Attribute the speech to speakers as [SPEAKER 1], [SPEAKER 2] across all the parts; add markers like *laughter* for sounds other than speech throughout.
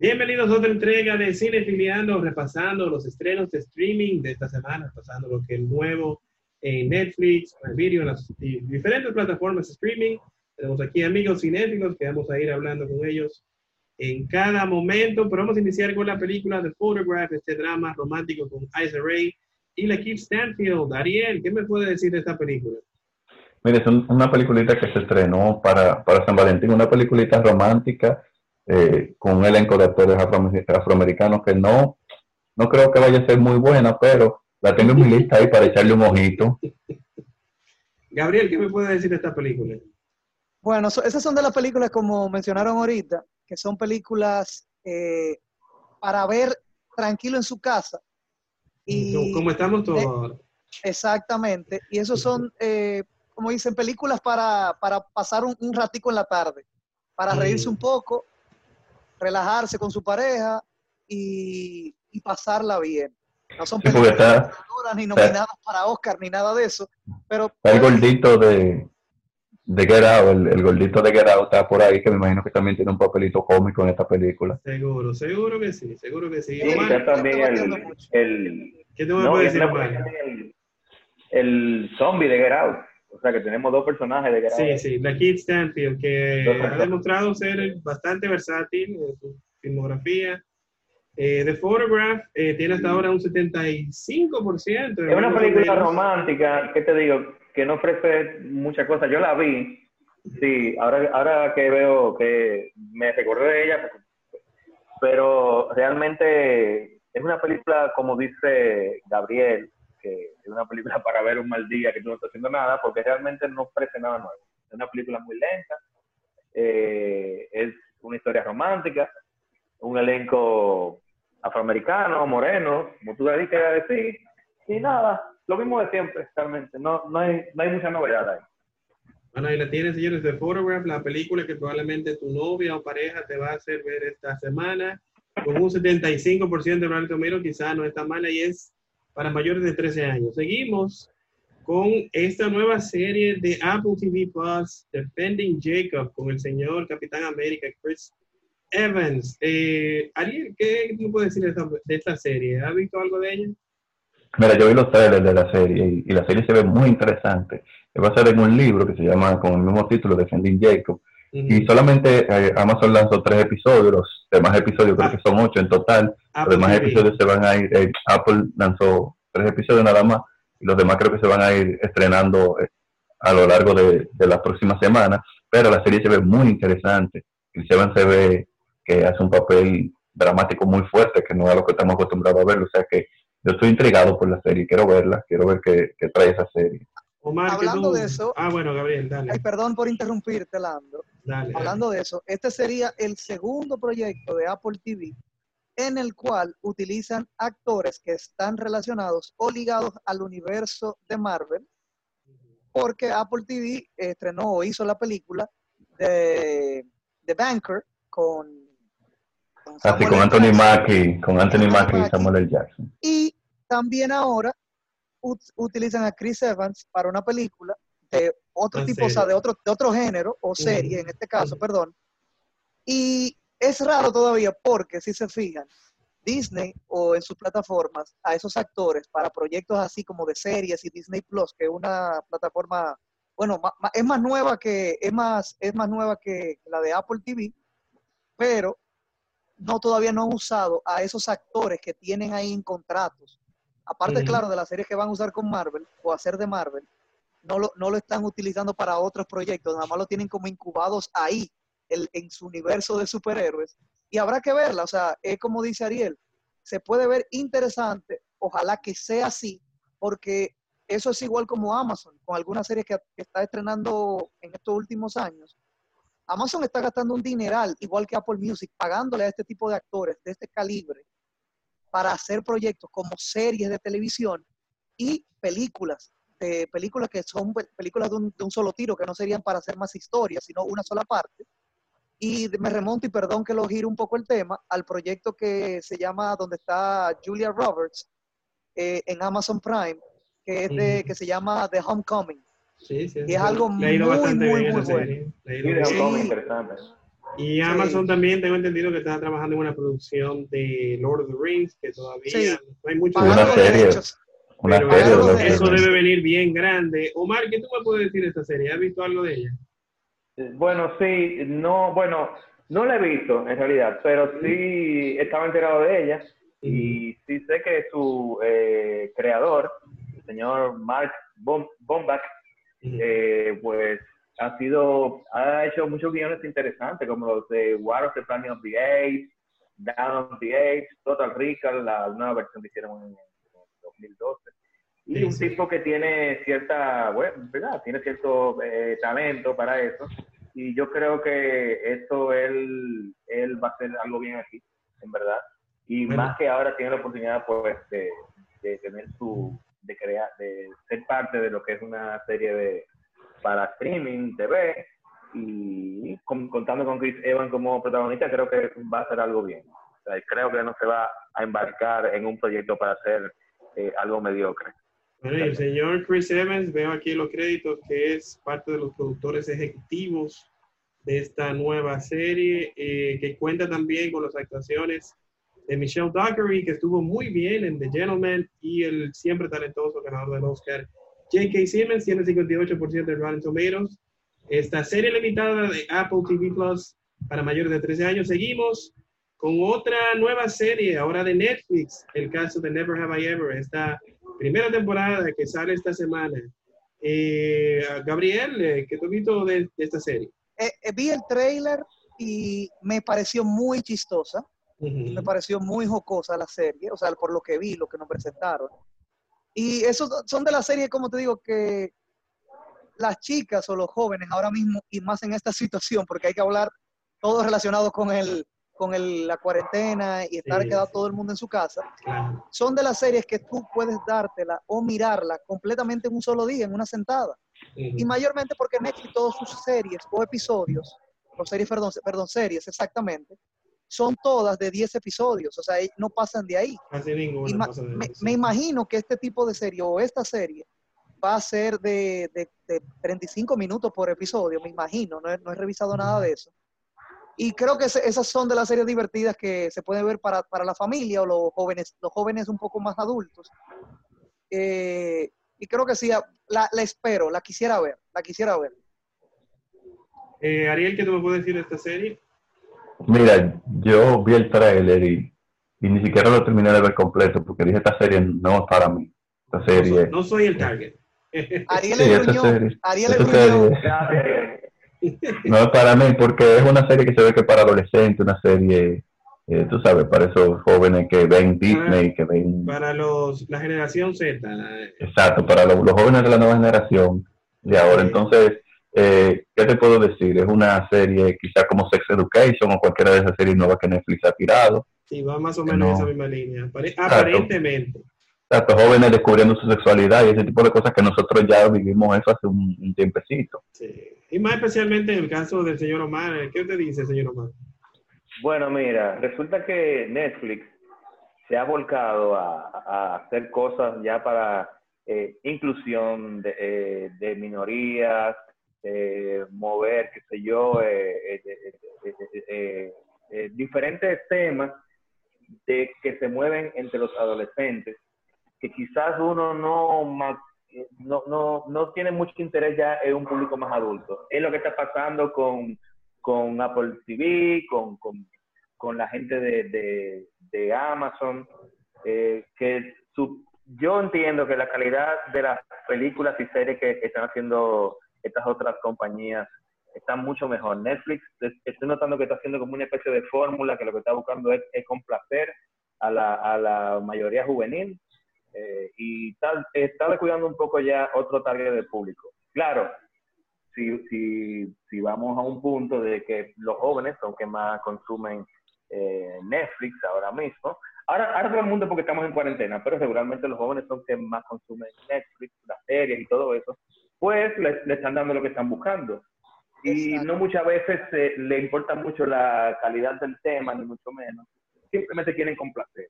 [SPEAKER 1] Bienvenidos a otra entrega de Cine Filiando, repasando los estrenos de streaming de esta semana, pasando lo que es nuevo en Netflix, en Video, en las diferentes plataformas de streaming. Tenemos aquí amigos cinéfilos que vamos a ir hablando con ellos en cada momento, pero vamos a iniciar con la película The Photograph, este drama romántico con Isa Ray y la Keith Stanfield. Ariel, ¿qué me puede decir de esta película?
[SPEAKER 2] Mire, es una peliculita que se estrenó para, para San Valentín, una peliculita romántica eh, con un elenco de actores afroamericanos que no, no creo que vaya a ser muy buena, pero la tengo en mi lista ahí para echarle un ojito.
[SPEAKER 1] Gabriel, ¿qué me puede decir de esta película?
[SPEAKER 3] Bueno, esas son de las películas como mencionaron ahorita, que son películas eh, para ver tranquilo en su casa.
[SPEAKER 1] Y, como estamos todos
[SPEAKER 3] Exactamente. Y esos son eh, como dicen, películas para, para pasar un, un, ratico en la tarde, para reírse un poco, relajarse con su pareja y, y pasarla bien. No son películas está, ni nominadas para Oscar ni nada de eso, pero...
[SPEAKER 2] El gordito de, de Get Out, el, gordito de Get Out está por ahí, que me imagino que también tiene un papelito cómico en esta película.
[SPEAKER 1] Seguro, seguro que sí, seguro que sí.
[SPEAKER 4] sí Omar, también el, el,
[SPEAKER 1] ¿Qué te no, decir,
[SPEAKER 4] el, el zombie de Get Out. O sea que tenemos dos personajes de
[SPEAKER 1] Sí, sí, la Kid Stanfield, que ha demostrado ser bastante versátil en su filmografía. Eh, The Photograph eh, tiene hasta ahora un 75%.
[SPEAKER 4] Es una película romántica, ¿qué te digo? Que no ofrece muchas cosas. Yo la vi, sí, ahora, ahora que veo que me recordé de ella, pero realmente es una película, como dice Gabriel, que es una película *laughs* para ver un mal día que tú no estás haciendo nada, porque realmente no ofrece nada nuevo. Es una película muy lenta, eh, es una historia romántica, un elenco afroamericano, moreno, como tú le a decir, y nada, lo mismo de siempre, realmente, no, no, hay, no hay mucha novedad ahí.
[SPEAKER 1] Bueno, ahí la tienes, señores, de Photograph, la película que probablemente tu novia o pareja te va a hacer ver esta semana, con un 75% de Ronald Tomero, quizá no está mala y es para mayores de 13 años. Seguimos con esta nueva serie de Apple TV Plus, Defending Jacob, con el señor Capitán América, Chris Evans. Eh, Ariel, ¿qué tú puedes decir de esta, serie? ¿Has visto algo de ella?
[SPEAKER 2] Mira, yo vi los trailers de la serie y, la serie se ve muy interesante. Va a ser en un libro que se llama con el mismo título, Defending Jacob. Y solamente eh, Amazon lanzó tres episodios, los demás episodios creo ah. que son ocho en total. los demás episodios se van a ir, eh, Apple lanzó tres episodios nada más, y los demás creo que se van a ir estrenando eh, a lo largo de, de las próximas semanas. Pero la serie se ve muy interesante. y se ve que hace un papel dramático muy fuerte, que no es lo que estamos acostumbrados a ver. O sea que yo estoy intrigado por la serie, quiero verla, quiero ver qué, qué trae esa serie.
[SPEAKER 3] Hablando de eso.
[SPEAKER 1] Ah, bueno, Gabriel, dale.
[SPEAKER 3] Ay, perdón por interrumpirte, Lando. Hablando de eso, este sería el segundo proyecto de Apple TV en el cual utilizan actores que están relacionados o ligados al universo de Marvel, porque Apple TV estrenó o hizo la película de The Banker con,
[SPEAKER 2] Así con Anthony Mackie, con Anthony Mackie y Samuel L. Jackson.
[SPEAKER 3] Y también ahora utilizan a Chris Evans para una película de otro tipo, o sea, de otro, de otro género, o serie en este caso, perdón. Y es raro todavía porque, si se fijan, Disney o en sus plataformas a esos actores para proyectos así como de series y Disney Plus, que es una plataforma, bueno, es más nueva que, es más, es más nueva que la de Apple TV, pero no todavía no han usado a esos actores que tienen ahí en contratos aparte, claro, de las series que van a usar con Marvel o hacer de Marvel, no lo, no lo están utilizando para otros proyectos, nada más lo tienen como incubados ahí, en su universo de superhéroes. Y habrá que verla, o sea, es como dice Ariel, se puede ver interesante, ojalá que sea así, porque eso es igual como Amazon, con algunas series que, que está estrenando en estos últimos años. Amazon está gastando un dineral, igual que Apple Music, pagándole a este tipo de actores de este calibre para hacer proyectos como series de televisión y películas, de películas que son películas de un, solo tiro, que no serían para hacer más historias, sino una sola parte. Y me remonto, y perdón que lo gire un poco el tema, al proyecto que se llama, donde está Julia Roberts, eh, en Amazon Prime, que, es de, que se llama The Homecoming. Sí, sí, y es algo muy, muy, muy, bueno.
[SPEAKER 1] Y Amazon también tengo entendido que está trabajando en una producción de Lord of the Rings, que todavía no hay mucho.
[SPEAKER 2] Una serie. Una
[SPEAKER 1] serie eso debe venir bien grande. Omar, ¿qué tú me puedes decir de esta serie? ¿Has visto algo de ella?
[SPEAKER 4] Bueno, sí, no, bueno, no la he visto en realidad, pero sí estaba enterado de ella y sí sé que su eh, creador, el señor Mark Bombach, eh, pues ha sido, ha hecho muchos guiones interesantes, como los de War of the Planet of the Apes, Down of the Apes, Total Recall, la nueva versión que hicieron en, 2012. Y un tipo que tiene cierta, bueno, ¿verdad? Tiene cierto eh, talento para eso. Y yo creo que esto él, él va a hacer algo bien aquí, en verdad. Y más que ahora tiene la oportunidad, pues, de, de tener su, de crear, de ser parte de lo que es una serie de, para streaming, TV, y contando con Chris Evans como protagonista, creo que va a ser algo bien. creo que no se va a embarcar en un proyecto para hacer eh, algo mediocre.
[SPEAKER 1] Bueno, el señor Chris Evans, veo aquí los créditos, que es parte de los productores ejecutivos de esta nueva serie, eh, que cuenta también con las actuaciones de Michelle Dockery, que estuvo muy bien en The Gentleman, y el siempre talentoso ganador del Oscar, J.K. Simmons tiene 58% de Rotten Tomatoes. Esta serie limitada de Apple TV Plus para mayores de 13 años. Seguimos con otra nueva serie, ahora de Netflix, el caso de Never Have I Ever, esta primera temporada que sale esta semana. Eh, Gabriel, eh, ¿qué tú visto de, esta serie?
[SPEAKER 3] Eh, vi el trailer y me pareció muy chistosa. Me pareció muy jocosa la serie, o sea, por lo que vi, lo que nos presentaron. Y esos son de las series, como te digo, que las chicas o los jóvenes ahora mismo, y más en esta *laughs* situación, porque hay que hablar todo relacionado con el, con el, la cuarentena y estar quedado todo el mundo en su casa, son de las series que tú puedes dártela o mirarla completamente en un solo día, en una sentada. Y mayormente porque Netflix todas sus series o episodios, o series, perdón, perdón, series exactamente, son todas de 10 episodios, o sea, no pasan de ahí.
[SPEAKER 1] Casi ninguna pasa
[SPEAKER 3] de me, me, imagino que este tipo de serie o esta serie va a ser de, de, 35 minutos por episodio, me imagino, no he, no he revisado nada de eso. Y creo que esas son de las series divertidas que se pueden ver para, para la familia o los jóvenes, los jóvenes un poco más adultos. Eh, y creo que sí, la, la, espero, la quisiera ver, la quisiera ver.
[SPEAKER 1] Eh, Ariel, ¿qué tú me puedes decir de esta serie?
[SPEAKER 2] Mira, yo vi el trailer y, ni siquiera lo terminé de ver completo porque dije esta serie no es para mí. Esta serie.
[SPEAKER 1] No, soy el target. *laughs*
[SPEAKER 3] Ariel sí, esta serie, Ariel esta serie,
[SPEAKER 2] No es para mí porque es una serie que se ve que para adolescentes, una serie, eh, tú sabes, para esos jóvenes que ven Disney, que ven...
[SPEAKER 1] Para los, la generación Z.
[SPEAKER 2] Exacto, para los, los jóvenes de la nueva generación de ahora. Entonces, eh, ¿Qué te puedo decir? Es una serie quizás como Sex Education o cualquiera de esas series nuevas que Netflix ha tirado.
[SPEAKER 1] Sí, va más o menos en esa misma línea, aparentemente.
[SPEAKER 2] Exacto, jóvenes descubriendo su sexualidad y ese tipo de cosas que nosotros ya vivimos eso hace un, tiempecito.
[SPEAKER 1] Sí. Y más especialmente en el caso del señor Omar. ¿Qué te dice, señor Omar?
[SPEAKER 4] Bueno, mira, resulta que Netflix se ha volcado a, hacer cosas ya para eh, inclusión de, eh, de minorías, eh, mover, qué sé yo, eh, eh, diferentes temas de que se mueven entre los adolescentes, que quizás uno no, no, no, no tiene mucho interés ya en un público más adulto. Es lo que está pasando con, con Apple TV, con, con, con la gente de, de, Amazon, que su, yo entiendo que la calidad de las películas y series que están haciendo estas otras compañías están mucho mejor. Netflix, estoy notando que está haciendo como una especie de fórmula que lo que está buscando es, complacer a la, a la, mayoría juvenil eh, y está, está descuidando un poco ya otro target de público. Claro, si, si, si vamos a un punto de que los jóvenes son que más consumen eh, Netflix ahora mismo, ahora, ahora todo el mundo porque estamos en cuarentena, pero seguramente los jóvenes son que más consumen Netflix, las series y todo eso, pues le, están dando lo que están buscando. Y no muchas veces le importa mucho la calidad del tema, ni mucho menos. Simplemente quieren complacer.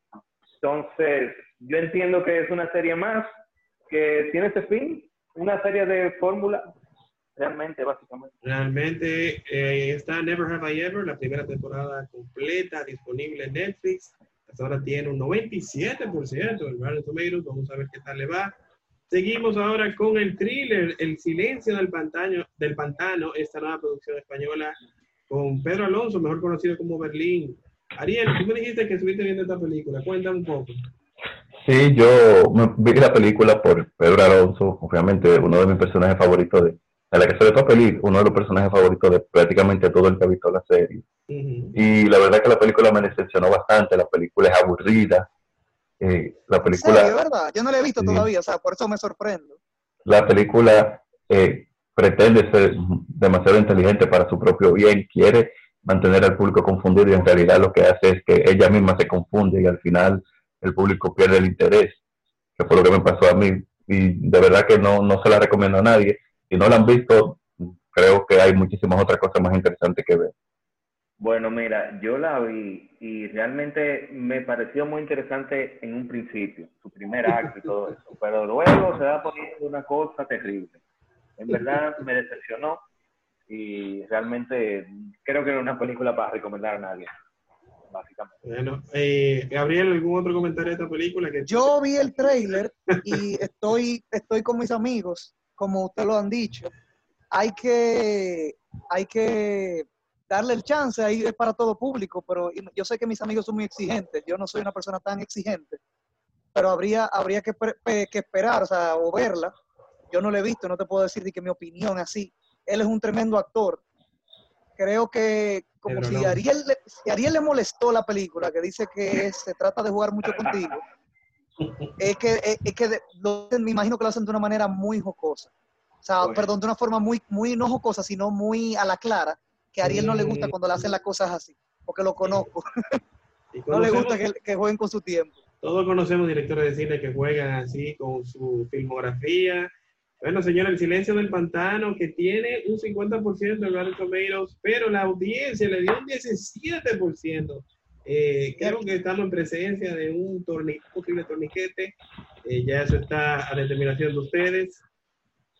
[SPEAKER 4] Entonces, yo entiendo que es una serie más que tiene ese fin, una serie de fórmula realmente, básicamente.
[SPEAKER 1] Realmente eh, está Never Have I Ever, la primera temporada completa, disponible en Netflix. Hasta ahora tiene un 97% del Rotten Tomatoes. Vamos a ver qué tal le va. Seguimos ahora con el thriller El silencio del pantano, del pantano, esta nueva producción española con Pedro Alonso, mejor conocido como Berlín. Ariel, tú me dijiste que estuviste viendo esta película. Cuéntame un poco.
[SPEAKER 2] Sí, yo vi la película por Pedro Alonso, obviamente uno de mis personajes favoritos de, la que sobre todo feliz, uno de los personajes favoritos de prácticamente todo el que ha visto la serie. Y la verdad que la película me decepcionó bastante, la película es aburrida. Eh, la película...
[SPEAKER 3] Sí, verdad, yo no la he visto todavía, o sea, por eso me sorprendo.
[SPEAKER 2] La película eh, pretende ser demasiado inteligente para su propio bien, quiere mantener al público confundido y en realidad lo que hace es que ella misma se confunde y al final el público pierde el interés, que fue lo que me pasó a mí y de verdad que no, no se la recomiendo a nadie. Si no la han visto, creo que hay muchísimas otras cosas más interesantes que ver.
[SPEAKER 4] Bueno, mira, yo la vi y realmente me pareció muy interesante en un principio, su primer acto y todo eso, *laughs* pero luego se va poniendo una cosa terrible. En verdad me decepcionó y realmente creo que era una película para recomendar a nadie. Básicamente.
[SPEAKER 1] Bueno, eh, Gabriel, ¿algún otro comentario de esta película? Que...
[SPEAKER 3] Yo vi el trailer y estoy, estoy con mis amigos, como ustedes lo han dicho. Hay que, hay que darle el chance, ahí es para todo público, pero yo sé que mis amigos son muy exigentes, yo no soy una persona tan exigente, pero habría, habría que, que esperar, o sea, o verla. Yo no la he visto, no te puedo decir de que mi opinión así. Él es un tremendo actor. Creo que como si, Ariel, si Ariel le molestó la película, que dice que se trata de jugar mucho contigo, es que, es, que me imagino que lo hacen de una manera muy jocosa. O sea, perdón, de una forma muy, muy no jocosa, sino muy a la clara, que a Ariel no le gusta cuando le hacen las cosas así, porque lo conozco. *laughs* no le gusta que, que, jueguen con su tiempo.
[SPEAKER 1] Todos conocemos directores de cine que juegan así con su filmografía. Bueno, señora, El Silencio del Pantano, que tiene un 50% de Rotten Tomatoes, pero la audiencia le dio un 17%. Eh, creo que estamos en presencia de un posible torniquete. Eh, ya eso está a determinación de ustedes.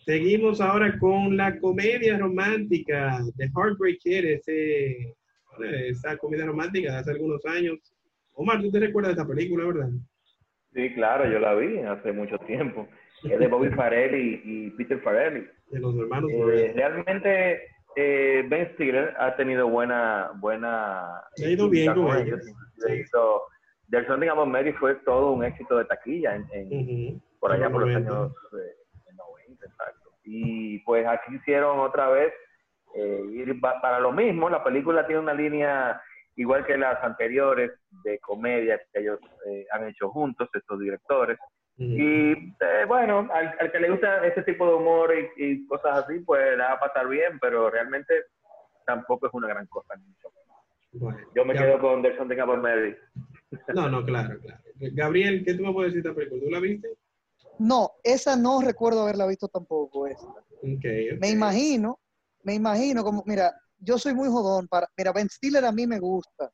[SPEAKER 1] Seguimos ahora con la comedia romántica de Heartbreak Kid, ese, esa comedia romántica de hace algunos años. Omar, ¿tú te recuerdas de esta película, verdad?
[SPEAKER 4] Sí, claro, yo la vi hace mucho tiempo. Es de Bobby Farelli y Peter Farelli.
[SPEAKER 1] De los hermanos
[SPEAKER 4] eh, Realmente eh, Ben Stiller ha tenido buena... buena
[SPEAKER 1] ha ido bien con ellos.
[SPEAKER 4] Sí. The Something About Mary fue todo un éxito de taquilla en, por allá por los años y pues aquí hicieron otra vez eh, ir para lo mismo. La película tiene una línea igual que las anteriores de comedia que ellos eh, han hecho juntos, estos directores. Y eh, bueno, al, que le gusta ese tipo de humor y, cosas así, pues la va a pasar bien, pero realmente tampoco es una gran cosa. Yo me quedo con Delson de Cabo Mary.
[SPEAKER 1] No, no, claro, claro. Gabriel, ¿qué tú me puedes decir de esta película? ¿Tú la viste?
[SPEAKER 3] No, esa no recuerdo haberla visto tampoco. Esa. Me imagino, me imagino como, mira, yo soy muy jodón para, mira, Ben Stiller a mí me gusta.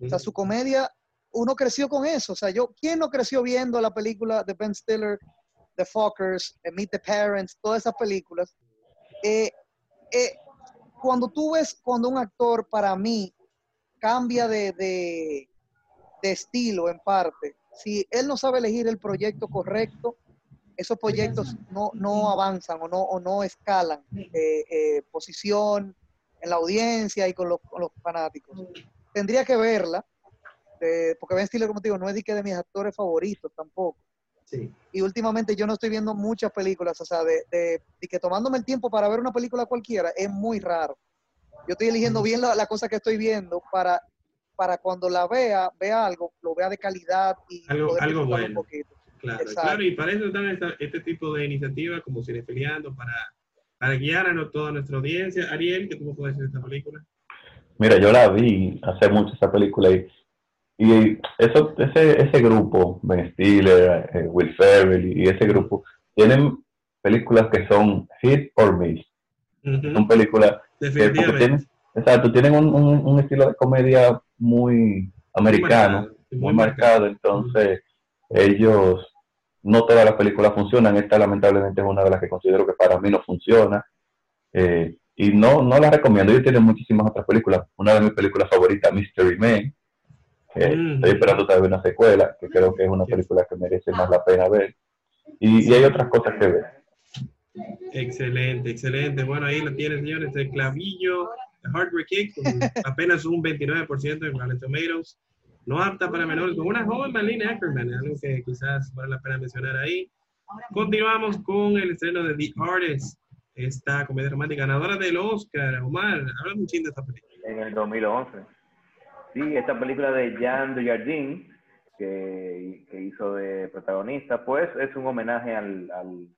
[SPEAKER 3] O sea, su comedia, uno creció con eso. O sea, yo, ¿quién no creció viendo la película de Ben Stiller, The Fuckers, eh, Meet the Parents, todas esas películas? Eh, eh, cuando tú ves, cuando un actor para mí cambia de, de, de estilo en parte, si él no sabe elegir el proyecto correcto, esos proyectos no, no avanzan o no, o no escalan eh, eh, posición en la audiencia y con los, fanáticos. Tendría que verla, porque Ben Stiller, como te digo, no es de, que de mis actores favoritos tampoco. Y últimamente yo no estoy viendo muchas películas, o sea, de, de, que tomándome el tiempo para ver una película cualquiera es muy raro. Yo estoy eligiendo bien la, cosa que estoy viendo para, para cuando la vea, vea algo, lo vea de calidad y
[SPEAKER 1] algo, algo bueno. un poquito. Claro, claro, y para eso están este tipo de iniciativas como Cinefiliando, para, para guiar a toda nuestra audiencia. Ariel, ¿qué tú me puedes decir de esta película?
[SPEAKER 2] Mira, yo la vi hace mucho esa película y, y eso, ese, ese grupo, Ben Stiller, eh, Will Ferrell y ese grupo, tienen películas que son hit or miss. Son películas que tienen, exacto, tienen un, un, estilo de comedia muy americano, muy marcado, entonces ellos, no todas las películas funcionan, esta lamentablemente es una de las que considero que para mí no funciona. Eh, y no, no la recomiendo. Ellos tienen muchísimas otras películas. Una de mis películas favoritas, Mystery Man. Que mm. Estoy esperando todavía una secuela, que creo que es una película que merece más la pena ver. Y, y hay otras cosas que ver.
[SPEAKER 1] Excelente, excelente. Bueno, ahí lo tienen, señores, el clavillo, Hardware Kick, con *laughs* apenas un 29% en Rotten Tomatoes. No apta para menores, con una joven Marlene Ackerman, algo que quizás vale la pena mencionar ahí. Continuamos con el estreno de The Artist, esta comedia romántica ganadora del Oscar. Omar, habla un de esta película.
[SPEAKER 4] En el 2011. Sí, esta película de Jean Dujardin, que, que hizo de protagonista, pues es un homenaje al, al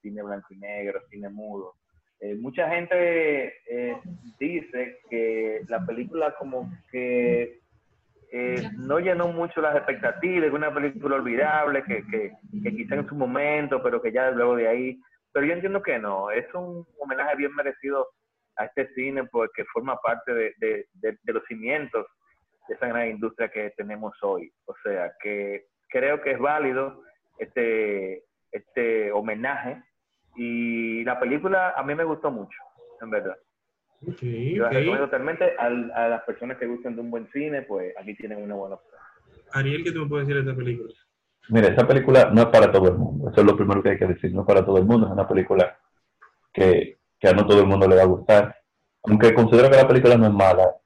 [SPEAKER 4] cine blanco y negro, cine mudo. Eh, mucha gente eh, dice que la película como que eh, no llenó mucho las expectativas, es una película olvidable, que, que, que quizá en su momento, pero que ya luego de ahí, pero yo entiendo que no, es un homenaje bien merecido a este cine porque forma parte de, de, de los cimientos de esa gran industria que tenemos hoy. O sea, que creo que es válido este, este homenaje y la película a mí me gustó mucho, en verdad. Okay, Yo la recomiendo totalmente a, a, las personas que gusten de un buen cine, pues aquí tienen una buena opción.
[SPEAKER 1] Ariel, ¿qué tú me puedes decir de esta película?
[SPEAKER 2] Mira, esta película no es para todo el mundo, eso es lo primero que hay que decir, no es para todo el mundo, es una película que, que a no todo el mundo le va a gustar. Aunque considero que la película no es mala,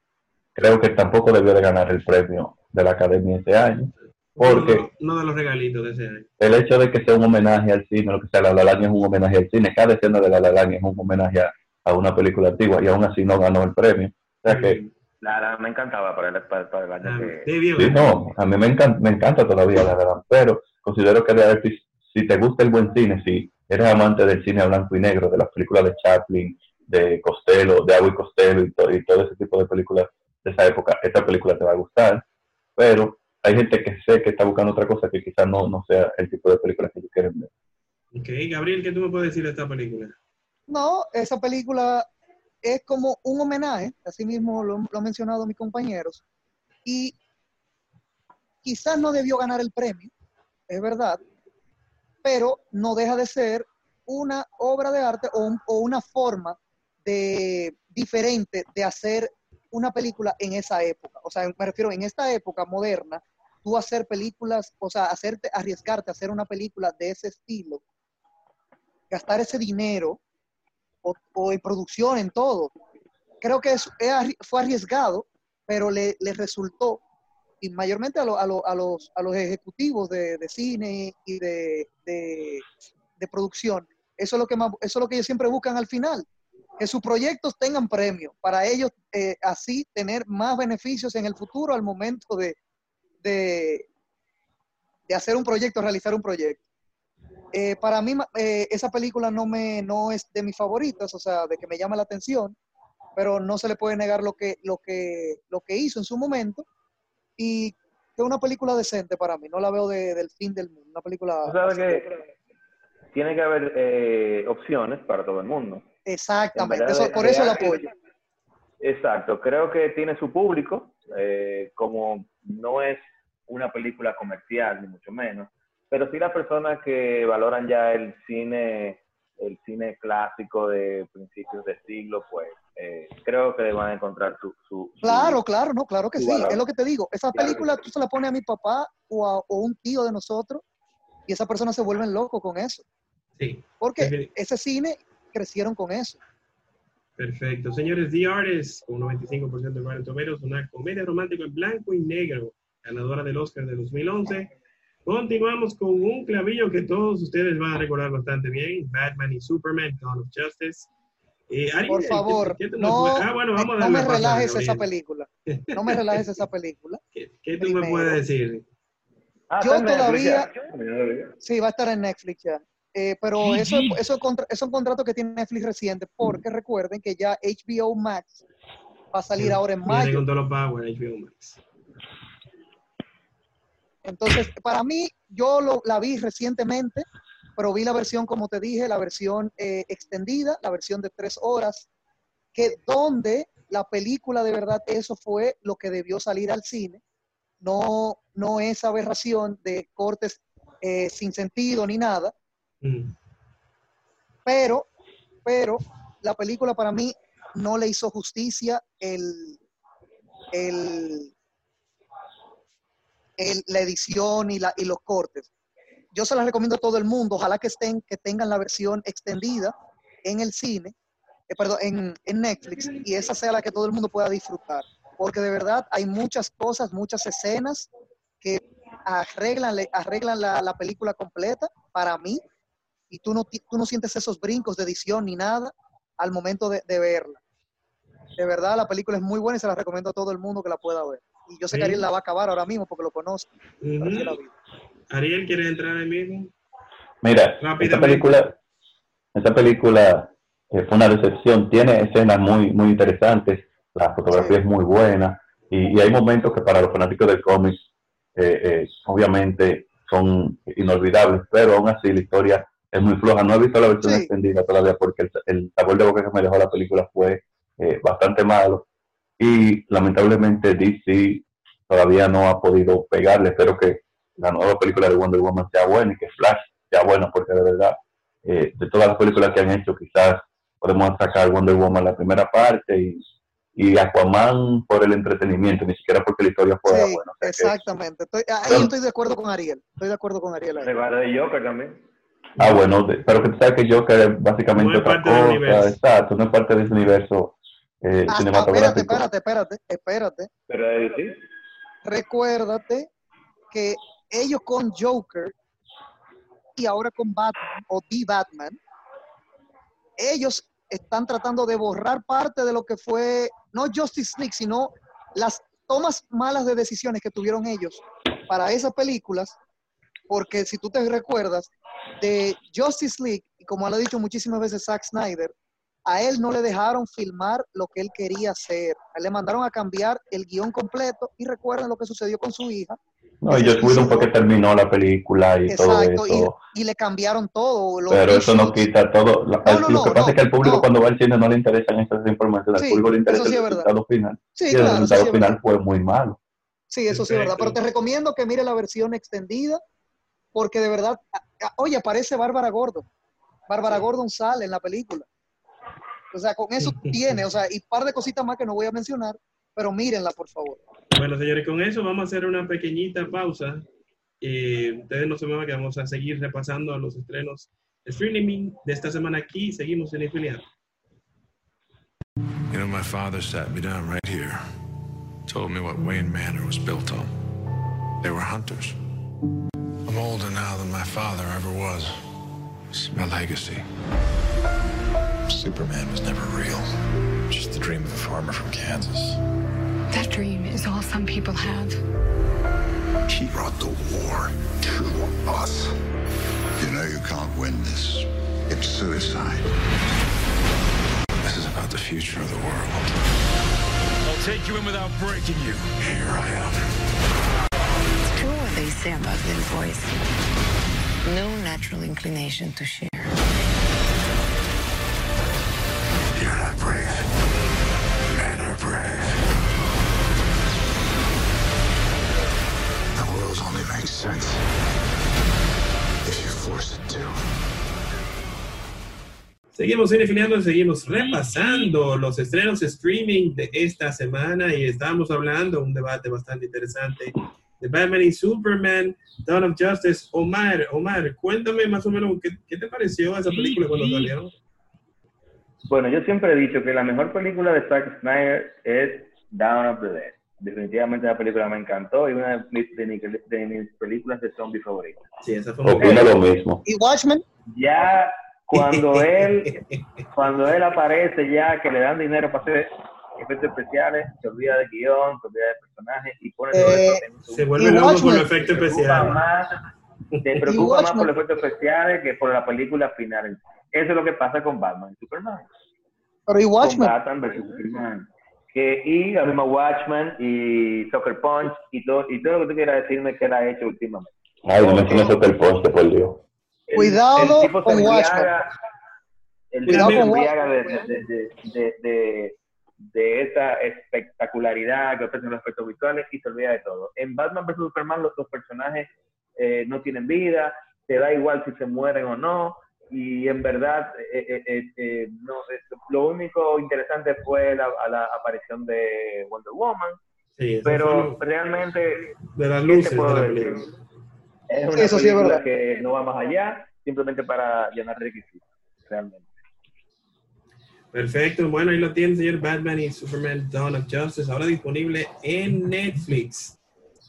[SPEAKER 2] creo que tampoco debió de ganar el premio de la Academia este año. Porque
[SPEAKER 1] no, de los regalitos de ese año.
[SPEAKER 2] El hecho de que sea un homenaje al cine, lo que sea, La La es un homenaje al cine, cada escena de La La es un homenaje a, una película antigua y aún así no ganó el premio. O sea que...
[SPEAKER 4] La La me encantaba para el, para, el año ah, que...
[SPEAKER 2] Sí, no, a mí me encanta, me encanta todavía La La pero considero que de si te gusta el buen cine, si eres amante del cine a blanco y negro, de las películas de Chaplin, de Costello, de Agua y Costello y, y todo ese tipo de películas de esa época, esta película te va a gustar, pero hay gente que sé que está buscando otra cosa que quizás no, no sea el tipo de película que ellos quieren ver.
[SPEAKER 1] Ok, Gabriel, ¿qué tú me puedes decir de esta película?
[SPEAKER 3] No, esa película es como un homenaje, así mismo lo, han mencionado mis compañeros, y quizás no debió ganar el premio, es verdad, pero no deja de ser una obra de arte o, o una forma de, diferente de hacer una película en esa época. O sea, me refiero en esta época moderna, tú hacer películas, o sea, hacerte, arriesgarte a hacer una película de ese estilo, gastar ese dinero o, en producción, en todo. Creo que fue arriesgado, pero le, resultó, y mayormente a, a, los, a los, ejecutivos de, cine y de, producción, eso es, lo que eso es lo que ellos siempre buscan al final, que sus proyectos tengan premio, para ellos eh, así tener más beneficios en el futuro al momento de, de, hacer un proyecto, realizar un proyecto. Eh, para mí, eh, esa película no, me, no es de mis favoritas, o sea, de que me llama la atención, pero no se le puede negar lo que, lo que, lo que hizo en su momento. Y es una película decente para mí, no la veo del fin del mundo. Una película.
[SPEAKER 4] que tiene que haber eh, opciones para todo el mundo.
[SPEAKER 3] Exactamente, por eso la apoyo.
[SPEAKER 4] Exacto, creo que tiene su público, como no es una película comercial, ni mucho menos, pero sí las personas que valoran ya el cine, el cine clásico de principios de siglo, pues eh, creo que van a encontrar su...
[SPEAKER 3] claro, claro, no, claro que sí, es lo que te digo. Esa película tú se la pones a mi papá o a un tío de nosotros y esas personas se vuelven locos con eso.
[SPEAKER 1] Sí.
[SPEAKER 3] Porque ese cine crecieron con eso.
[SPEAKER 1] Perfecto. Señores, The Artist, con 95% de Rotten Tomatoes, una comedia romántica en blanco y negro ganadora del Oscar de 2011. Continuamos con un clavillo que todos ustedes van a recordar bastante bien, Batman y Superman, Dawn of Justice.
[SPEAKER 3] Eh, Por favor, no, ah, bueno, vamos no me relajes esa película. No me relajes esa película. *laughs*
[SPEAKER 1] ¿Qué, tú me puedes decir?
[SPEAKER 3] Ah, Yo todavía... Sí, va a estar en Netflix ya. Eh, pero eso, eso, es un contrato que tiene Netflix reciente, porque recuerden que ya HBO Max va a salir ahora en mayo.
[SPEAKER 1] Con todos los power, HBO Max.
[SPEAKER 3] Entonces, para mí, yo lo, la vi recientemente, pero vi la versión, como te dije, la versión eh, extendida, la versión de tres horas, que donde la película de verdad, eso fue lo que debió salir al cine, no, no esa aberración de cortes eh, sin sentido ni nada. Mm. Pero, pero la película para mí no le hizo justicia el, el, la edición y, los cortes. Yo se las recomiendo a todo el mundo. Ojalá que estén, que tengan la versión extendida en el cine, eh, perdón, en, Netflix, y esa sea la que todo el mundo pueda disfrutar. Porque de verdad hay muchas cosas, muchas escenas que arreglan, la, la película completa para mí, y tú no, ti- tú no sientes esos brincos de edición ni nada al momento de, de verla. De verdad, la película es muy buena y se la recomiendo a todo el mundo que la pueda ver. Y yo sé
[SPEAKER 1] Sí.
[SPEAKER 3] que Ariel la va a acabar ahora mismo porque lo conozco.
[SPEAKER 1] Ujú.
[SPEAKER 3] vi.
[SPEAKER 1] Ariel, ¿quiere entrar ahí mismo?
[SPEAKER 2] Mira, esta película, esta película eh, fue una decepción. Tiene escenas muy, muy interesantes, la fotografía
[SPEAKER 3] Sí.
[SPEAKER 2] es muy buena y, y hay momentos que para los fanáticos del cómic, eh, eh, obviamente son inolvidables, pero aún así la historia es muy floja. No he visto la versión
[SPEAKER 3] Sí.
[SPEAKER 2] extendida todavía porque el, el sabor de boca que me dejó la película fue eh, bastante malo y lamentablemente DC todavía no ha podido pegarle. Espero que la nueva película de Wonder Woman sea buena y que Flash sea buena, porque de verdad, eh, de todas las películas que han hecho, quizás podemos sacar Wonder Woman la primera parte y, y Aquaman por el entretenimiento, ni siquiera porque la historia fuera
[SPEAKER 3] Sí,
[SPEAKER 2] buena. O sea
[SPEAKER 3] exactamente. Estoy, ahí
[SPEAKER 2] Pero-
[SPEAKER 3] estoy de acuerdo con Ariel. Estoy de acuerdo con Ariel. ahí.
[SPEAKER 4] Regalo de Joker también.
[SPEAKER 2] ah, bueno, de- pero que tú sabes que Joker es básicamente
[SPEAKER 1] No es
[SPEAKER 2] otra cosa, exacto, no es parte de ese universo eh,
[SPEAKER 3] Ah, espérate,
[SPEAKER 2] cinematográfico.
[SPEAKER 3] espérate, espérate, espérate.
[SPEAKER 4] DC.
[SPEAKER 3] Recuérdate que ellos con Joker y ahora con Batman o The Batman, ellos están tratando de borrar parte de lo que fue, no Justice League, sino las tomas malas de decisiones que tuvieron ellos para esas películas, porque si tú te recuerdas de Justice League, y como lo ha dicho muchísimas veces Zack Snyder, a él no le dejaron filmar lo que él quería hacer. A él le mandaron a cambiar el guion completo y recuerden lo que sucedió con su hija.
[SPEAKER 2] No, y Joss Whedon fue que terminó la película y todo
[SPEAKER 3] Exacto,
[SPEAKER 2] eso.
[SPEAKER 3] y, y le cambiaron todo.
[SPEAKER 2] Pero eso no quita todo. Lo,
[SPEAKER 3] No, no,
[SPEAKER 2] lo que
[SPEAKER 3] no,
[SPEAKER 2] pasa es que al público cuando va al cine no le interesan esas informaciones.
[SPEAKER 3] Sí,
[SPEAKER 2] al público le interesa
[SPEAKER 3] eso sí
[SPEAKER 2] el
[SPEAKER 3] es verdad.
[SPEAKER 2] resultado final.
[SPEAKER 3] Sí,
[SPEAKER 2] y el
[SPEAKER 3] claro, eso
[SPEAKER 2] resultado
[SPEAKER 3] sí es
[SPEAKER 2] final
[SPEAKER 3] verdad.
[SPEAKER 2] fue muy malo.
[SPEAKER 3] Sí, eso sí es verdad. Pero te recomiendo que mire la versión extendida, porque de verdad, oye, aparece Bárbara Gordon. Bárbara Gordon sale en la película. O sea, con eso *laughs* tiene, o sea, y par de cositas más que no voy a mencionar, pero mírenla, por favor.
[SPEAKER 1] Bueno, señores, con eso vamos a hacer una pequeñita pausa. Y ustedes no se muevan que vamos a seguir repasando los estrenos de streaming de esta semana aquí. Seguimos en Infiliado.
[SPEAKER 5] You know, my father sat me down right here, told me what Wayne Manor was built on. They were hunters. I'm older now than my father ever was. It's my legacy.
[SPEAKER 6] Superman was never real. Just the dream of a farmer from Kansas.
[SPEAKER 7] That dream is all some people have.
[SPEAKER 6] He brought the war to us.
[SPEAKER 8] You know you can't win this. It's suicide.
[SPEAKER 5] This is about the future of the world.
[SPEAKER 9] I'll take you in without breaking you.
[SPEAKER 5] Here I am.
[SPEAKER 10] It's true what they say about little boys. No natural inclination to share.
[SPEAKER 1] Seguimos cinefileando y seguimos repasando los estrenos streaming de esta semana y estábamos hablando un debate bastante interesante de Batman y Superman, Dawn of Justice. Omar, Omar, cuéntame más o menos qué, qué te pareció esa película cuando salió.
[SPEAKER 4] Bueno, yo siempre he dicho que la mejor película de Zack Snyder es Dawn of the Dead. Definitivamente la película me encantó y una de mis, de mis- de mis películas de zombie favoritas.
[SPEAKER 1] Sí, esa fue
[SPEAKER 2] Opino lo mismo.
[SPEAKER 3] ¿Y Watchmen?
[SPEAKER 4] Ya cuando *laughs* él, cuando él aparece ya que le dan dinero para hacer efectos especiales, se olvida de guion, se olvida de personajes y pone todo
[SPEAKER 3] Eh,
[SPEAKER 4] eso en su-
[SPEAKER 1] Se vuelve loco con
[SPEAKER 3] Watchmen.
[SPEAKER 1] los efectos especiales.
[SPEAKER 4] más, se preocupa más por los efectos especiales que por la película final. Eso es lo que pasa con Batman y Superman.
[SPEAKER 3] Pero ¿y
[SPEAKER 4] Con
[SPEAKER 3] Watchmen?
[SPEAKER 4] Batman versus Superman. Que, y la misma Watchmen y Soccer Punch y todo, y todo lo que tú quieras decirme que él ha hecho últimamente.
[SPEAKER 2] Ay, no menciones eso del poste, por Dios.
[SPEAKER 4] El-
[SPEAKER 3] Cuidado
[SPEAKER 4] el tipo se
[SPEAKER 3] con
[SPEAKER 4] embriaga- El
[SPEAKER 3] Cuidado
[SPEAKER 4] tipo se
[SPEAKER 3] con
[SPEAKER 4] embriaga de, de, de, de, de- de esa espectacularidad que ofrecen los efectos visuales y se olvida de todo. En Batman vs. Superman los dos personajes eh, no tienen vida, te da igual si se mueren o no, y en verdad eh, eh, eh, no, lo único interesante fue la, la aparición de Wonder Woman, pero realmente
[SPEAKER 1] de las luces de la película.
[SPEAKER 4] Es una eso sí es verdad. que no va más allá, simplemente para llenar requisitos, realmente.
[SPEAKER 1] Perfecto, bueno, ahí lo tienen, señor Batman y Superman Dawn of Justice, ahora disponible en Netflix.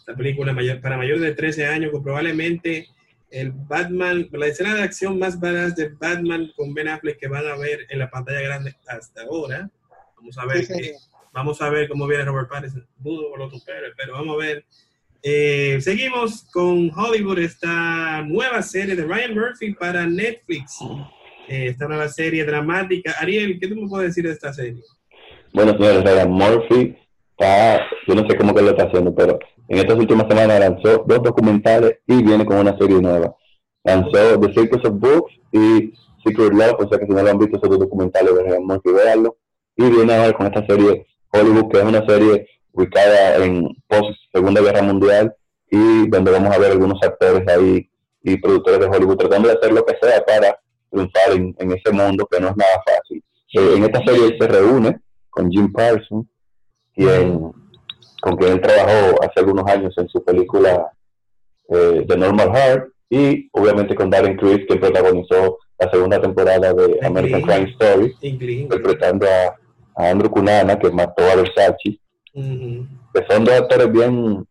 [SPEAKER 1] La película mayor, para mayores de 13 años, con probablemente el Batman, la escena de acción más badass de Batman con Ben Affleck que van a ver en la pantalla grande hasta ahora. Vamos a ver, vamos a ver cómo viene Robert Pattinson. Dudo lo pero vamos a ver. Eh, seguimos con Hollywood, esta nueva serie de Ryan Murphy para Netflix. Eh, esta nueva serie dramática. Ariel, ¿qué tú me puedes decir de esta serie?
[SPEAKER 2] Bueno, señores, Ryan Murphy está, yo no sé cómo que lo está haciendo, pero en estas últimas semanas lanzó dos documentales y viene con una serie nueva. Lanzó The Circus of Books y Secret Love, o sea que si no lo han visto esos dos documentales, Ryan que verlo. Y viene ahora con esta serie Hollywood, que es una serie ubicada en post Segunda Guerra Mundial y donde vamos a ver algunos actores ahí y productores de Hollywood tratando de hacer lo que sea para triunfar en, ese mundo que no es nada fácil. Eh, en esta serie se reúne con Jim Parsons, quien, con quien él trabajó hace algunos años en su película eh, The Normal Heart, y obviamente con Darren Criss, quien protagonizó la segunda temporada de American Crime Story, interpretando a, Andrew Cunana, que mató a Versace, que son dos actores bien,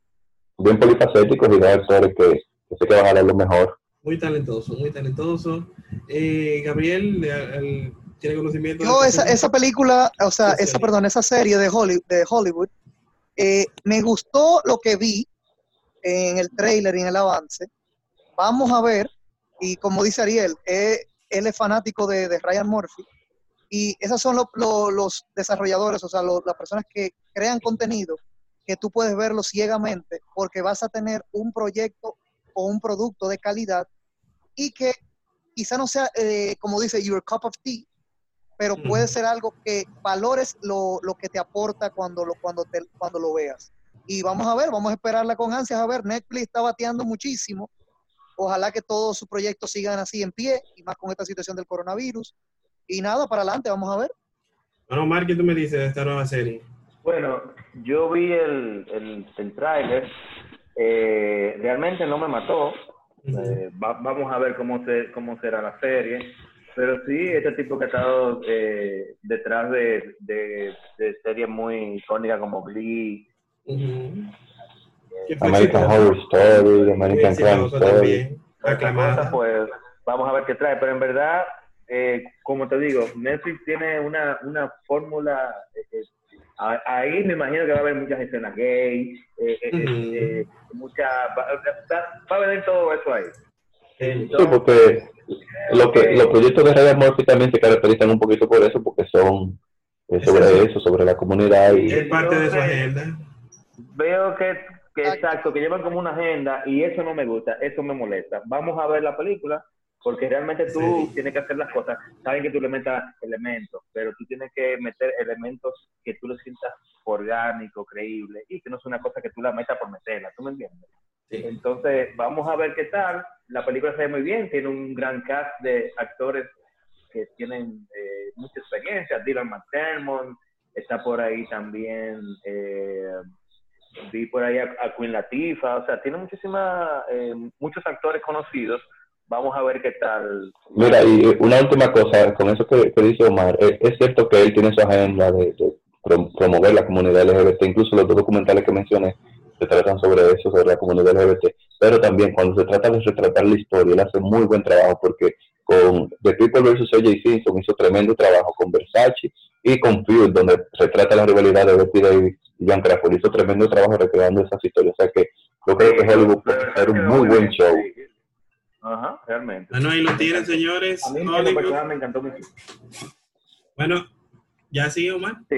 [SPEAKER 2] bien polifacéticos y dos actores que, que sé que van a dar lo mejor
[SPEAKER 1] muy talentoso, muy talentoso. Eh, Gabriel, ¿tiene conocimiento?
[SPEAKER 3] Yo, esa, esa película, o sea, esa, perdón, esa serie de Hollywood, de Hollywood eh, me gustó lo que vi en el trailer y en el avance. Vamos a ver, y como dice Ariel, eh, él es fanático de, de, Ryan Murphy, y esos son los desarrolladores, o sea, las personas que crean contenido, que tú puedes verlo ciegamente, porque vas a tener un proyecto o un producto de calidad y que quizá no sea, eh, como dice, your cup of tea, pero puede ser algo que valores lo, lo, que te aporta cuando lo, cuando, te, cuando lo veas. Y vamos a ver, vamos a esperarla con ansias. A ver, Netflix está bateando muchísimo. Ojalá que todos sus proyectos sigan así en pie, y más con esta situación del coronavirus. Y nada, para adelante, vamos a ver.
[SPEAKER 1] Bueno, Omar, ¿qué tú me dices de esta nueva serie?
[SPEAKER 4] Bueno, yo vi el, el, el tráiler. Eh, realmente no me mató. Eh, vamos a ver cómo, se, cómo será la serie. Pero sí, este tipo que ha estado eh, detrás de, de, series muy icónicas como Glee.
[SPEAKER 2] American Horror Story, American Crime Story.
[SPEAKER 4] Pues vamos a ver qué trae. Pero en verdad, eh, como te digo, Netflix tiene una, una fórmula Ahí me imagino que va a haber muchas escenas gay, eh, eh, eh mucha, va, a haber todo eso ahí.
[SPEAKER 2] sí, porque lo que, los proyectos de Ryan Murphy también se caracterizan un poquito por eso, porque son eh, sobre eso, sobre la comunidad. y
[SPEAKER 1] Es parte de su agenda.
[SPEAKER 4] Veo que, que exacto, que llevan como una agenda y eso no me gusta, eso me molesta. Vamos a ver la película porque realmente tú tienes que hacer las cosas. Saben que tú le metas elementos, pero tú tienes que meter elementos que tú lo sientas orgánico, creíble, y que no es una cosa que tú la metas por meterla, ¿tú me entiendes? Entonces, vamos a ver qué tal. La película se ve muy bien, tiene un gran cast de actores que tienen eh, mucha experiencia. Dylan McDermott, está por ahí también, eh, vi por ahí a, Queen Latifah, o sea, tiene muchísima, eh, muchos actores conocidos vamos a ver qué tal.
[SPEAKER 2] Mira, y una última cosa, con eso que, dice Omar, es, cierto que él tiene su agenda de, promover la comunidad LGBT, incluso los dos documentales que mencioné se tratan sobre eso, sobre la comunidad LGBT, pero también cuando se trata de retratar la historia, él hace muy buen trabajo porque con The People vs. O.J. Simpson hizo tremendo trabajo con Versace y con Fuel, donde se trata la rivalidad de Betty Davis y John Crawford, hizo tremendo trabajo recreando esas historias, o sea que yo creo que Hollywood puede hacer un muy buen show.
[SPEAKER 4] Ajá, realmente.
[SPEAKER 1] Bueno, ahí lo tienen, señores.
[SPEAKER 4] A mí me encantó mucho.
[SPEAKER 1] Bueno, ¿ya sigue, Omar?
[SPEAKER 4] Sí.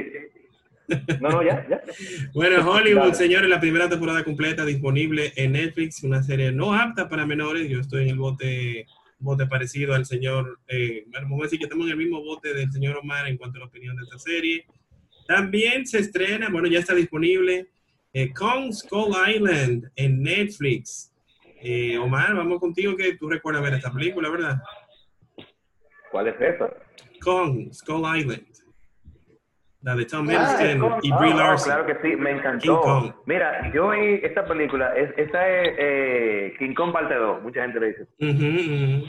[SPEAKER 4] No, no, ya, ya. *laughs*
[SPEAKER 1] bueno, Hollywood, señores, la primera temporada completa disponible en Netflix, una serie no apta para menores. Yo estoy en el bote, bote parecido al señor, eh, bueno, vamos a decir que estamos en el mismo bote del señor Omar en cuanto a la opinión de esta serie. También se estrena, bueno, ya está disponible, eh, Kong Skull Island en Netflix. Eh, Omar, vamos contigo que tú recuerdas ver esta película, ¿verdad?
[SPEAKER 4] ¿Cuál es esa?
[SPEAKER 1] Kong, Skull Island. La de Tom
[SPEAKER 4] Ah,
[SPEAKER 1] Hiddleston y Brie
[SPEAKER 4] oh,
[SPEAKER 1] Larson.
[SPEAKER 4] claro que sí, me encantó. Mira, yo vi esta película, es, esta es eh, King Kong parte 2, mucha gente le dice.
[SPEAKER 1] Ujú.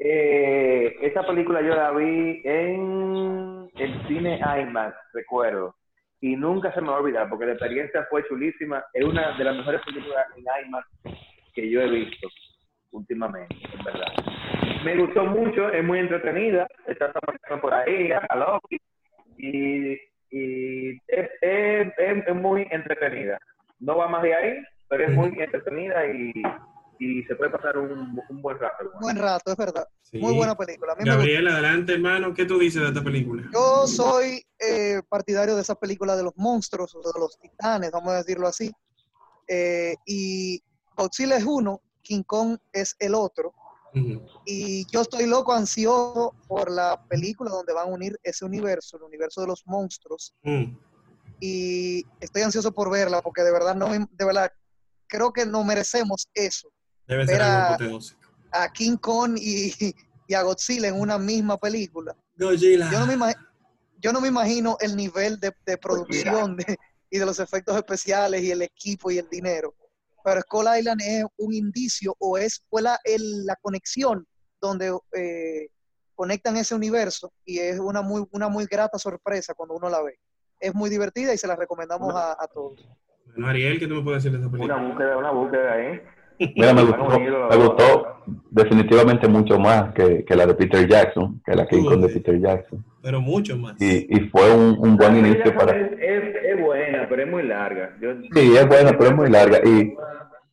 [SPEAKER 4] Eh, esta película yo la vi en el cine IMAX, recuerdo. Y nunca se me va a olvidar porque la experiencia fue chulísima. Es una de las mejores películas en IMAX que yo he visto últimamente, en verdad. Me gustó mucho, es muy entretenida. Está por ahí, a Loki. Y, y es, es, es- es muy entretenida. No va más de ahí, pero es muy entretenida y, y se puede pasar un, un buen rato.
[SPEAKER 3] Buen rato, es verdad.
[SPEAKER 1] Sí.
[SPEAKER 3] Muy buena película. A mí.
[SPEAKER 1] Gabriel, adelante, hermano. ¿Qué tú dices de esta película?
[SPEAKER 3] Yo soy eh, partidario de esa película de los monstruos, o de los titanes, vamos a decirlo así. Eh, y Godzilla es uno, King Kong es el otro. Y yo estoy loco, ansioso por la película donde van a unir ese universo, el universo de los monstruos.
[SPEAKER 1] Mm.
[SPEAKER 3] Y estoy ansioso por verla porque de verdad no, me- de verdad creo que no merecemos eso.
[SPEAKER 1] Debe ser
[SPEAKER 3] Era-
[SPEAKER 1] algo apoteósico.
[SPEAKER 3] A King Kong y, y a Godzilla en una misma película.
[SPEAKER 1] Godzilla.
[SPEAKER 3] Yo no me, yo no me imagino el nivel de, de producción de- y de los efectos especiales y el equipo y el dinero. Pero Skull Island es un indicio o es fue la, el- la conexión donde eh, conectan ese universo y es una muy, una muy grata sorpresa cuando uno la ve. Es muy divertida y se la recomendamos a, a todos.
[SPEAKER 1] Bueno, Ariel, ¿qué tú me puedes decir de
[SPEAKER 4] Una
[SPEAKER 1] película?
[SPEAKER 4] búsqueda, una búsqueda ahí.
[SPEAKER 2] Mira, me *laughs* gustó, me gustó definitivamente mucho más que, que la de Peter Jackson, que la King Kong de. Peter Jackson.
[SPEAKER 1] Pero mucho más.
[SPEAKER 2] Y, y fue un, un buen inicio para...
[SPEAKER 4] Es, es, es buena, pero es muy larga. Yo,
[SPEAKER 2] Sí, es buena, pero es muy larga. Y,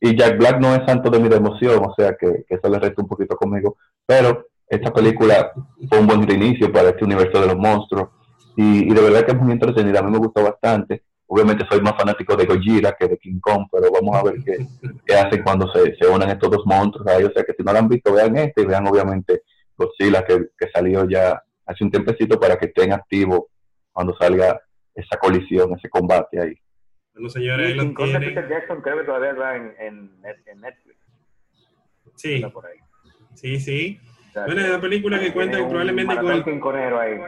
[SPEAKER 2] y Jack Black no es santo de mi devoción, o sea que, que eso le resta un poquito conmigo. Pero esta película fue un buen inicio para este universo de los monstruos. Y, y de verdad que es muy entretenida, a mí me gustó bastante. Obviamente soy más fanático de Gojira que de King Kong, pero vamos a ver qué, qué hacen cuando se, se unan estos dos monstruos ahí. O sea que si no la han visto, vean este y vean obviamente Godzilla que, que salió ya hace un tiempecito para que estén activos cuando salga esa colisión, ese combate ahí.
[SPEAKER 1] Bueno, señores, ahí lo
[SPEAKER 4] King Kong de
[SPEAKER 1] tienen.
[SPEAKER 4] Peter Jackson creo que todavía está en, en, Net- en Netflix.
[SPEAKER 1] Sí,
[SPEAKER 4] Está por ahí.
[SPEAKER 1] sí, sí.
[SPEAKER 4] O sea,
[SPEAKER 1] Bueno, es una película que cuenta
[SPEAKER 4] un
[SPEAKER 1] probablemente con el,
[SPEAKER 4] ahí.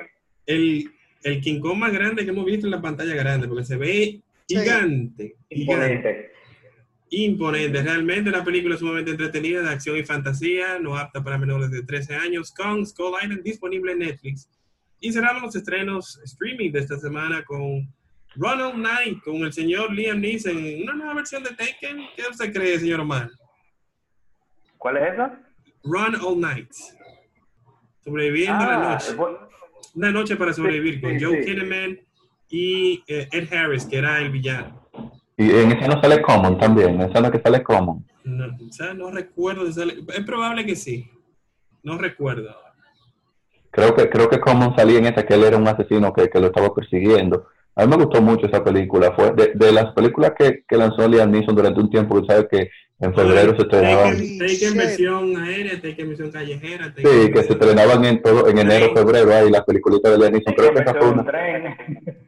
[SPEAKER 1] el, el King Kong más grande que hemos visto en la pantalla grande, porque se ve
[SPEAKER 3] Sí.
[SPEAKER 1] gigante,
[SPEAKER 4] Imponente.
[SPEAKER 1] imponente. Realmente una película sumamente entretenida de acción y fantasía, no apta para menores de 13 años. Kong, Skull Island, disponible en Netflix. Y cerramos los estrenos streaming de esta semana con Ronald Knight, con el señor Liam Neeson, una nueva versión de Taken. ¿Qué usted cree, señor Omar?
[SPEAKER 4] ¿Cuál es esa?
[SPEAKER 1] Run All Night. Sobreviviendo la
[SPEAKER 4] Ah,
[SPEAKER 1] noche.
[SPEAKER 4] bu-
[SPEAKER 1] Una noche para sobrevivir
[SPEAKER 4] Sí,
[SPEAKER 1] con
[SPEAKER 4] sí,
[SPEAKER 1] Joe
[SPEAKER 4] sí.
[SPEAKER 1] Kinnaman y eh, Ed Harris, que era el villano.
[SPEAKER 2] Y en esa no sale Common también, en esa no que sale Common.
[SPEAKER 1] No, o sea, no recuerdo. sale- Es probable que sí. No recuerdo.
[SPEAKER 2] Creo que creo que Common salía en esa que él era un asesino que, que lo estaba persiguiendo. A mí me gustó mucho esa película. Fue de, de las películas que, que lanzó Liam Neeson durante un tiempo, que sabes que en febrero se estrenaban,
[SPEAKER 1] Taken, Taken versión aérea, Taken versión callejera. Taken
[SPEAKER 2] sí, que se estrenaban en todo en enero, febrero, ahí las peliculitas de Neeson. Creo que esa fue
[SPEAKER 4] un
[SPEAKER 2] una.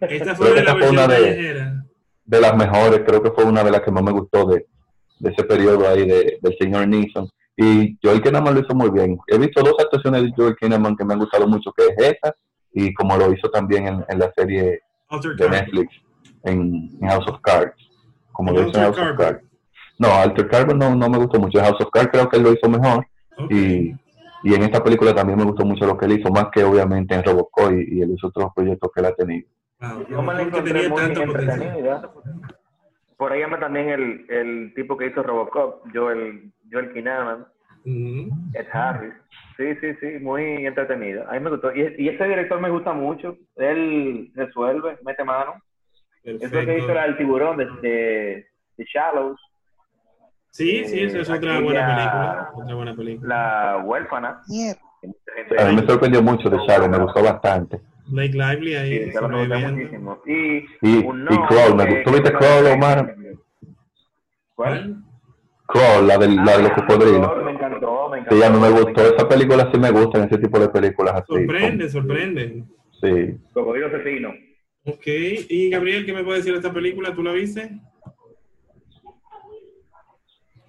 [SPEAKER 1] Esta
[SPEAKER 2] creo
[SPEAKER 1] fue
[SPEAKER 2] que
[SPEAKER 1] de la
[SPEAKER 2] esa fue una de- las mejores, creo que fue una de las que más me gustó de, de ese periodo ahí de, del señor Neeson. Y Joel Kinnaman lo hizo muy bien. He visto dos actuaciones de Joel Kinnaman que me han gustado mucho, que es esa, y como lo hizo también en, en la serie
[SPEAKER 1] Altered
[SPEAKER 2] de. Netflix, en, en House of Cards. Como
[SPEAKER 1] ¿En
[SPEAKER 2] lo hizo en House of? Cards. No, Alter Carbon no, no me gustó mucho. House of Cards creo que él lo hizo mejor. Y, y en esta película también me gustó mucho lo que él hizo, más que obviamente en Robocop y, y en los otros proyectos que él ha tenido.
[SPEAKER 1] Wow,
[SPEAKER 4] Yo me la encontré muy entretenida. Por ahí anda también el, el tipo que hizo Robocop, Joel, Joel Kinnaman,
[SPEAKER 1] Ujú.
[SPEAKER 4] Ed Harris. Sí, sí, sí, muy entretenida. A mí me gustó. Y, y ese director me gusta mucho. Él resuelve, mete mano. Es lo que hizo la del tiburón de, de, de Shallows,
[SPEAKER 1] Sí, sí, esa es otra
[SPEAKER 4] Aquella-
[SPEAKER 1] buena película. Otra buena película.
[SPEAKER 4] la huérfana.
[SPEAKER 2] A mí me sorprendió mucho de Shadow, me gustó bastante.
[SPEAKER 1] Blake Lively ahí
[SPEAKER 4] me gusta
[SPEAKER 1] sobreviviendo.
[SPEAKER 4] muchísimo. Y,
[SPEAKER 2] Y- Crawl, me gustó. ¿Viste Crawl, Omar?
[SPEAKER 4] ¿Cuál?
[SPEAKER 2] Crawl, la, del, la de los
[SPEAKER 4] Ah,
[SPEAKER 2] cocodrilos.
[SPEAKER 4] Me encantó, me encantó.
[SPEAKER 2] Sí, a mí me gustó. Esa película sí me gustan, ese tipo de películas así.
[SPEAKER 1] Sorprende, sorprende.
[SPEAKER 2] Sí.
[SPEAKER 4] Cocodrilo asesino.
[SPEAKER 1] Ok, y Gabriel, ¿qué me puede decir de esta película? ¿Tú la viste?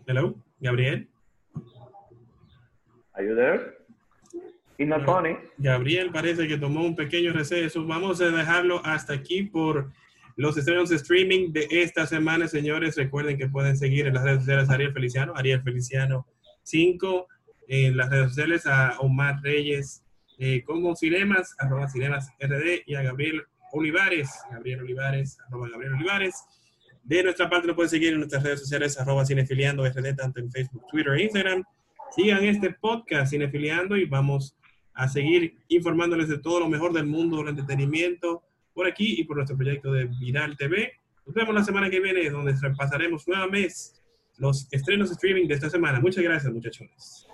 [SPEAKER 1] Hello, Gabriel.
[SPEAKER 4] Are you there? Y no funny.
[SPEAKER 1] Gabriel parece que tomó un pequeño receso. Vamos a dejarlo hasta aquí por los estrenos de streaming de esta semana, señores. Recuerden que pueden seguir en las redes sociales a Ariel Feliciano, Ariel Feliciano 5, en las redes sociales a Omar Reyes eh, como Cinemas, arroba Cinemas RD, y a Gabriel Olivares, Gabriel Olivares, arroba Gabriel Olivares. De nuestra parte lo pueden seguir en nuestras redes sociales, arroba Cinefiliando RD, tanto en Facebook, Twitter e Instagram. Sigan este podcast Cinefiliando y vamos a seguir informándoles de todo lo mejor del mundo del entretenimiento por aquí y por nuestro proyecto de Viral TV. Nos vemos la semana que viene, donde repasaremos nuevamente los estrenos streaming de esta semana. Muchas gracias, muchachones.